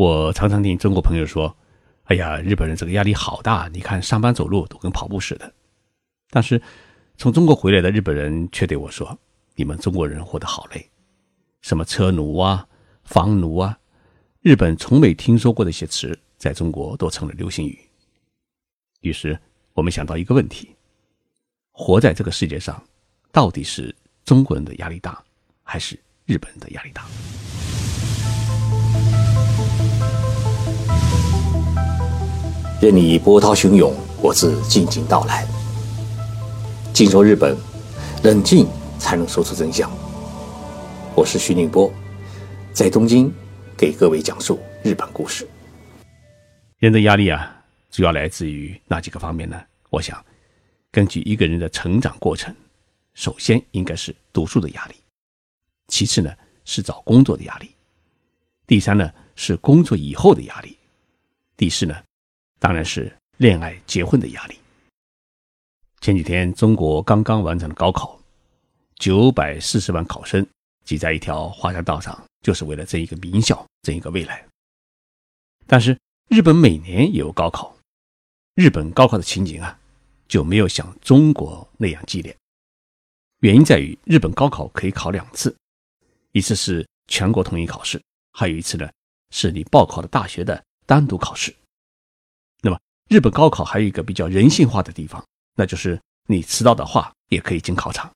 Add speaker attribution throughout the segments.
Speaker 1: 我常常听中国朋友说：“哎呀，日本人这个压力好大，你看上班走路都跟跑步似的。”但是从中国回来的日本人却对我说：“你们中国人活得好累，什么车奴啊、房奴啊，日本从没听说过的一些词，在中国都成了流行语。”于是我们想到一个问题：活在这个世界上，到底是中国人的压力大，还是日本人的压力大？
Speaker 2: 任你波涛汹涌，我自静静到来。静说日本，冷静才能说出真相。我是徐宁波，在东京给各位讲述日本故事。
Speaker 1: 人的压力啊，主要来自于哪几个方面呢？我想，根据一个人的成长过程，首先应该是读书的压力，其次呢是找工作的压力，第三呢是工作以后的压力，第四呢。当然是恋爱、结婚的压力。前几天，中国刚刚完成了高考，九百四十万考生挤在一条华山道上，就是为了争一个名校、争一个未来。但是，日本每年也有高考，日本高考的情景啊，就没有像中国那样激烈。原因在于，日本高考可以考两次，一次是全国统一考试，还有一次呢，是你报考的大学的单独考试。日本高考还有一个比较人性化的地方，那就是你迟到的话也可以进考场。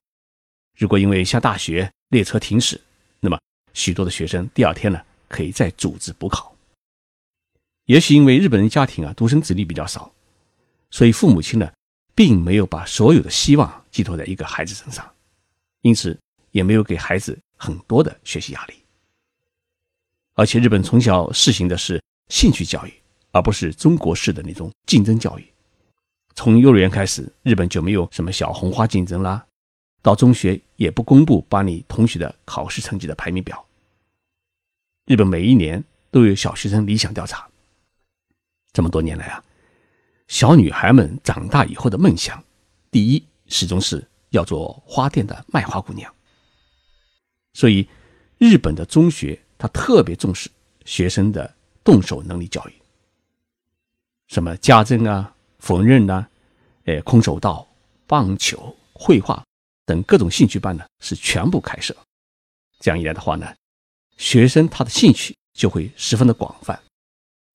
Speaker 1: 如果因为下大雪，列车停驶，那么许多的学生第二天呢可以再组织补考。也许因为日本人家庭啊独生子女比较少，所以父母亲呢并没有把所有的希望寄托在一个孩子身上，因此也没有给孩子很多的学习压力。而且日本从小实行的是兴趣教育。而不是中国式的那种竞争教育。从幼儿园开始，日本就没有什么小红花竞争啦。到中学也不公布把你同学的考试成绩的排名表。日本每一年都有小学生理想调查。这么多年来啊，小女孩们长大以后的梦想，第一始终是要做花店的卖花姑娘。所以，日本的中学他特别重视学生的动手能力教育。什么家政啊、缝纫呐、呃、空手道、棒球、绘画等各种兴趣班呢，是全部开设。这样一来的话呢，学生他的兴趣就会十分的广泛。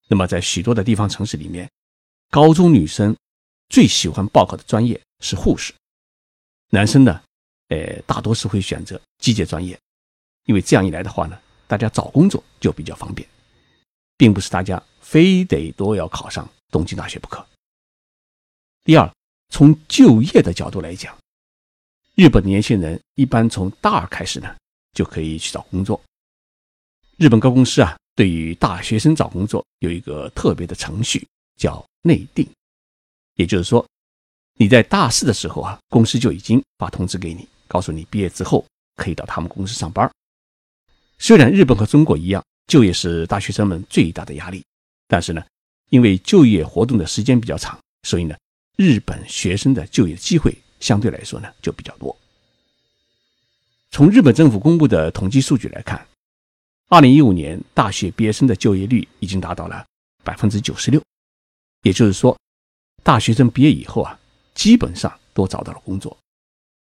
Speaker 1: 那么在许多的地方城市里面，高中女生最喜欢报考的专业是护士，男生呢，呃，大多是会选择机械专业，因为这样一来的话呢，大家找工作就比较方便，并不是大家非得都要考上。东京大学不可。第二，从就业的角度来讲，日本年轻人一般从大二开始呢，就可以去找工作。日本各公司啊，对于大学生找工作有一个特别的程序，叫内定。也就是说，你在大四的时候啊，公司就已经发通知给你，告诉你毕业之后可以到他们公司上班。虽然日本和中国一样，就业是大学生们最大的压力，但是呢。因为就业活动的时间比较长，所以呢，日本学生的就业机会相对来说呢就比较多。从日本政府公布的统计数据来看，二零一五年大学毕业生的就业率已经达到了百分之九十六，也就是说，大学生毕业以后啊，基本上都找到了工作。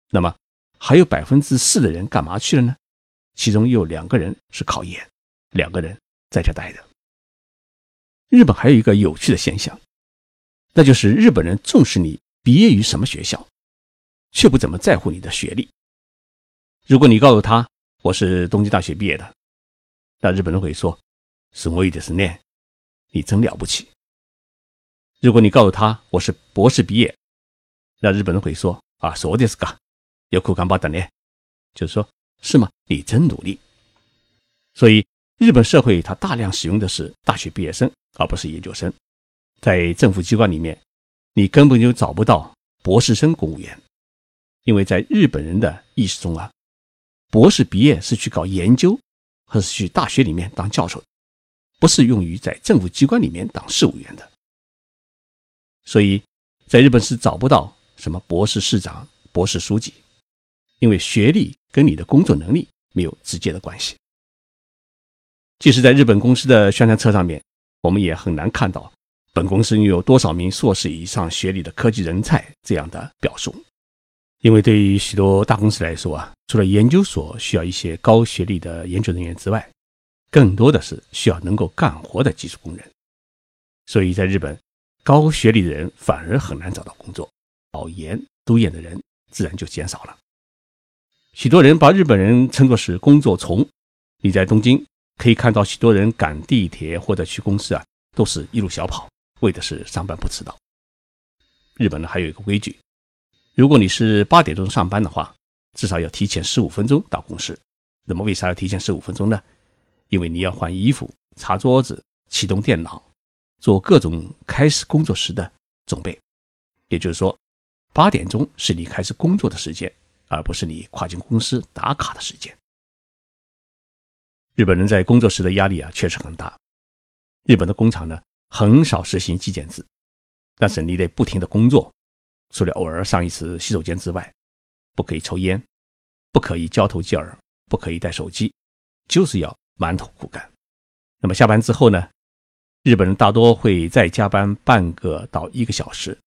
Speaker 1: 那么还有百分之四的人干嘛去了呢？其中有两个人是考研，两个人在家待着。日本还有一个有趣的现象，那就是日本人重视你毕业于什么学校，却不怎么在乎你的学历。如果你告诉他我是东京大学毕业的，那日本人会说：“是我的是念，你真了不起。”如果你告诉他我是博士毕业，那日本人会说：“啊，说的是个有苦干巴的，就是说，是吗？你真努力。”所以。日本社会它大量使用的是大学毕业生，而不是研究生。在政府机关里面，你根本就找不到博士生公务员，因为在日本人的意识中啊，博士毕业是去搞研究，或是去大学里面当教授，不是用于在政府机关里面当事务员的。所以，在日本是找不到什么博士市长、博士书记，因为学历跟你的工作能力没有直接的关系。即使在日本公司的宣传册上面，我们也很难看到本公司拥有多少名硕士以上学历的科技人才这样的表述。因为对于许多大公司来说啊，除了研究所需要一些高学历的研究人员之外，更多的是需要能够干活的技术工人。所以在日本，高学历的人反而很难找到工作，考研、读研的人自然就减少了。许多人把日本人称作是工作虫。你在东京可以看到许多人赶地铁或者去公司啊，都是一路小跑，为的是上班不迟到。日本呢还有一个规矩，如果你是八点钟上班的话，至少要提前十五分钟到公司。那么为啥要提前十五分钟呢？因为你要换衣服、擦桌子、启动电脑、做各种开始工作时的准备。也就是说，八点钟是你开始工作的时间。而不是你跨进公司打卡的时间。日本人在工作时的压力啊，确实很大。日本的工厂呢，很少实行计件制，但是你得不停的工作，除了偶尔上一次洗手间之外，不可以抽烟，不可以交头接耳，不可以带手机，就是要埋头苦干。那么下班之后呢，日本人大多会再加班半个到一个小时，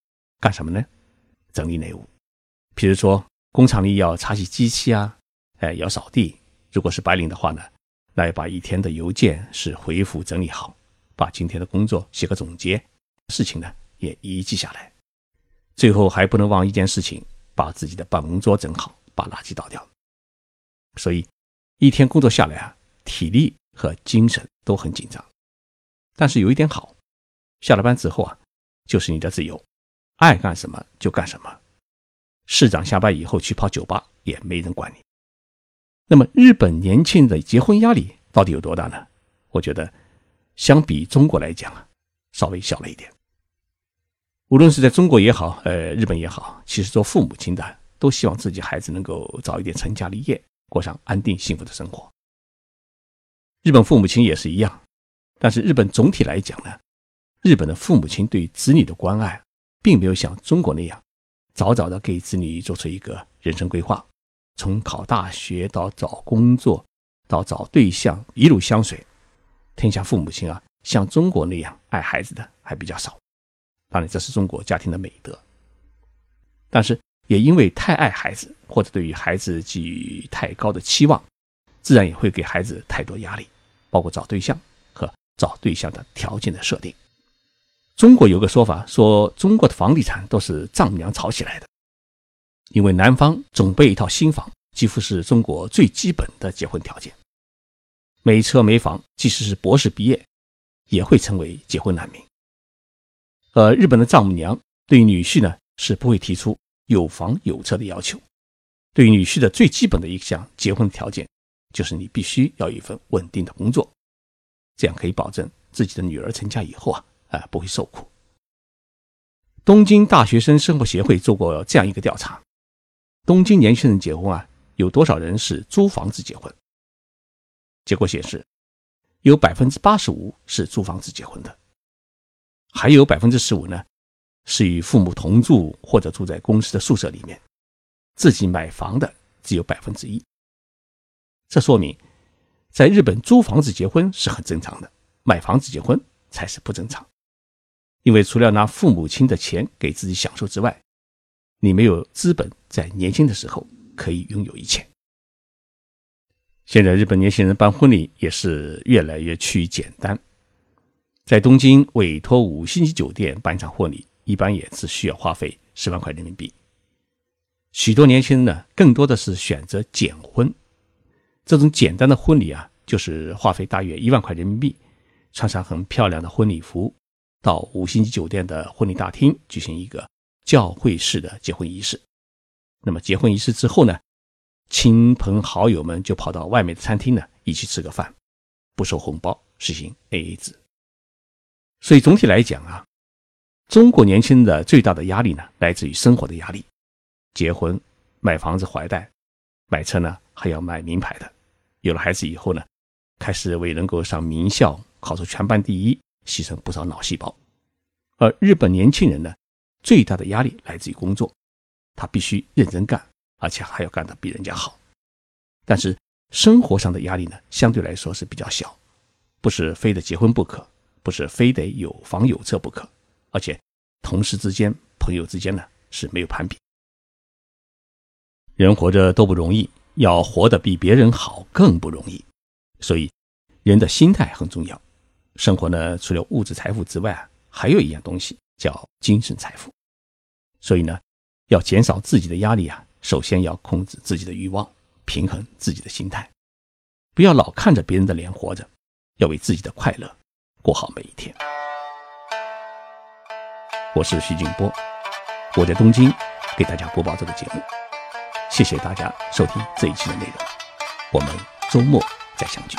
Speaker 1: 干什么呢？整理内务，比如说。工厂里要擦洗机器啊，哎，要扫地。如果是白领的话呢，来把一天的邮件是回复整理好，把今天的工作写个总结，事情呢也一一记下来。最后还不能忘一件事情，把自己的办公桌整好，把垃圾倒掉。所以一天工作下来啊，体力和精神都很紧张。但是有一点好，下了班之后啊，就是你的自由，爱干什么就干什么。市长下班以后去泡酒吧，也没人管你。那么，日本年轻人的结婚压力到底有多大呢？我觉得，相比中国来讲啊，稍微小了一点。无论是在中国也好，呃，日本也好，其实做父母亲的都希望自己孩子能够早一点成家立业，过上安定幸福的生活。日本父母亲也是一样，但是日本总体来讲呢，日本的父母亲对子女的关爱，并没有像中国那样。早早的给子女做出一个人生规划，从考大学到找工作，到找对象，一路相随。天下父母亲啊，像中国那样爱孩子的还比较少。当然，这是中国家庭的美德。但是，也因为太爱孩子，或者对于孩子寄予太高的期望，自然也会给孩子太多压力，包括找对象和找对象的条件的设定。中国有个说法，说中国的房地产都是丈母娘炒起来的，因为男方准备一套新房，几乎是中国最基本的结婚条件。没车没房，即使是博士毕业，也会成为结婚难民。而日本的丈母娘对女婿呢，是不会提出有房有车的要求。对女婿的最基本的一项结婚条件，就是你必须要有一份稳定的工作，这样可以保证自己的女儿成家以后啊。啊，不会受苦。东京大学生生活协会做过这样一个调查：东京年轻人结婚啊，有多少人是租房子结婚？结果显示，有百分之八十五是租房子结婚的，还有百分之十五呢，是与父母同住或者住在公司的宿舍里面，自己买房的只有百分之一。这说明，在日本租房子结婚是很正常的，买房子结婚才是不正常。因为除了拿父母亲的钱给自己享受之外，你没有资本在年轻的时候可以拥有一切。现在日本年轻人办婚礼也是越来越趋于简单，在东京委托五星级酒店办一场婚礼，一般也只需要花费十万块人民币。许多年轻人呢，更多的是选择简婚，这种简单的婚礼啊，就是花费大约一万块人民币，穿上很漂亮的婚礼服。到五星级酒店的婚礼大厅举行一个教会式的结婚仪式。那么结婚仪式之后呢，亲朋好友们就跑到外面的餐厅呢一起吃个饭，不收红包，实行 AA 制。所以总体来讲啊，中国年轻人的最大的压力呢来自于生活的压力，结婚、买房子、怀贷、买车呢还要买名牌的。有了孩子以后呢，开始为能够上名校、考出全班第一。牺牲不少脑细胞，而日本年轻人呢，最大的压力来自于工作，他必须认真干，而且还要干得比人家好。但是生活上的压力呢，相对来说是比较小，不是非得结婚不可，不是非得有房有车不可，而且同事之间、朋友之间呢是没有攀比。人活着都不容易，要活得比别人好更不容易，所以人的心态很重要。生活呢，除了物质财富之外啊，还有一样东西叫精神财富。所以呢，要减少自己的压力啊，首先要控制自己的欲望，平衡自己的心态，不要老看着别人的脸活着，要为自己的快乐过好每一天。我是徐静波，我在东京给大家播报这个节目。谢谢大家收听这一期的内容，我们周末再相聚。